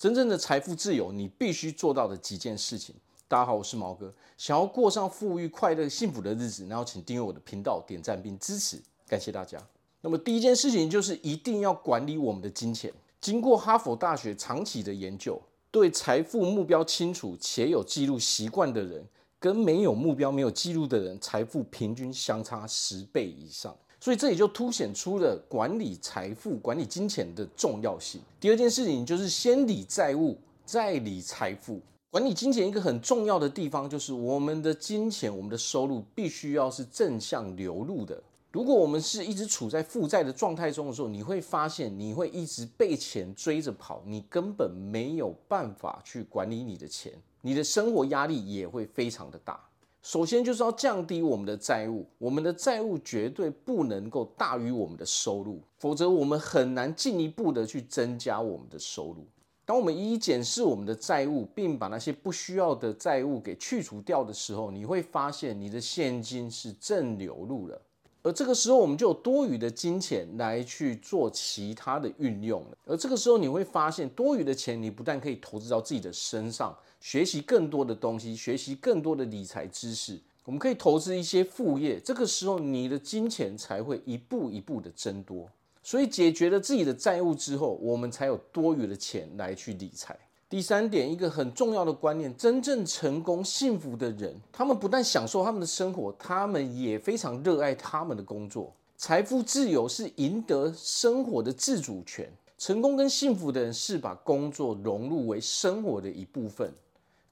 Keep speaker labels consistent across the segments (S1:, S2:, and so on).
S1: 真正的财富自由，你必须做到的几件事情。大家好，我是毛哥。想要过上富裕、快乐、幸福的日子，然后请订阅我的频道、点赞并支持，感谢大家。那么第一件事情就是一定要管理我们的金钱。经过哈佛大学长期的研究，对财富目标清楚且有记录习惯的人，跟没有目标、没有记录的人，财富平均相差十倍以上。所以这也就凸显出了管理财富、管理金钱的重要性。第二件事情就是先理债务，再理财富。管理金钱一个很重要的地方就是我们的金钱、我们的收入必须要是正向流入的。如果我们是一直处在负债的状态中的时候，你会发现你会一直被钱追着跑，你根本没有办法去管理你的钱，你的生活压力也会非常的大。首先就是要降低我们的债务，我们的债务绝对不能够大于我们的收入，否则我们很难进一步的去增加我们的收入。当我们一一检视我们的债务，并把那些不需要的债务给去除掉的时候，你会发现你的现金是正流入了，而这个时候我们就有多余的金钱来去做其他的运用了。而这个时候你会发现，多余的钱你不但可以投资到自己的身上。学习更多的东西，学习更多的理财知识，我们可以投资一些副业。这个时候，你的金钱才会一步一步的增多。所以，解决了自己的债务之后，我们才有多余的钱来去理财。第三点，一个很重要的观念：真正成功、幸福的人，他们不但享受他们的生活，他们也非常热爱他们的工作。财富自由是赢得生活的自主权。成功跟幸福的人是把工作融入为生活的一部分。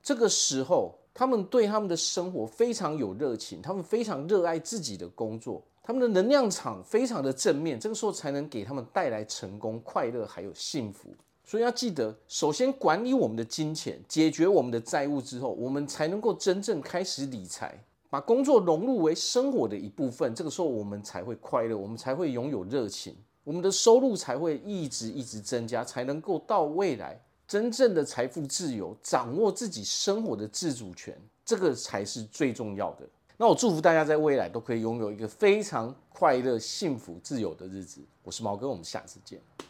S1: 这个时候，他们对他们的生活非常有热情，他们非常热爱自己的工作，他们的能量场非常的正面，这个时候才能给他们带来成功、快乐还有幸福。所以要记得，首先管理我们的金钱，解决我们的债务之后，我们才能够真正开始理财，把工作融入为生活的一部分。这个时候，我们才会快乐，我们才会拥有热情，我们的收入才会一直一直增加，才能够到未来。真正的财富自由，掌握自己生活的自主权，这个才是最重要的。那我祝福大家在未来都可以拥有一个非常快乐、幸福、自由的日子。我是毛哥，我们下次见。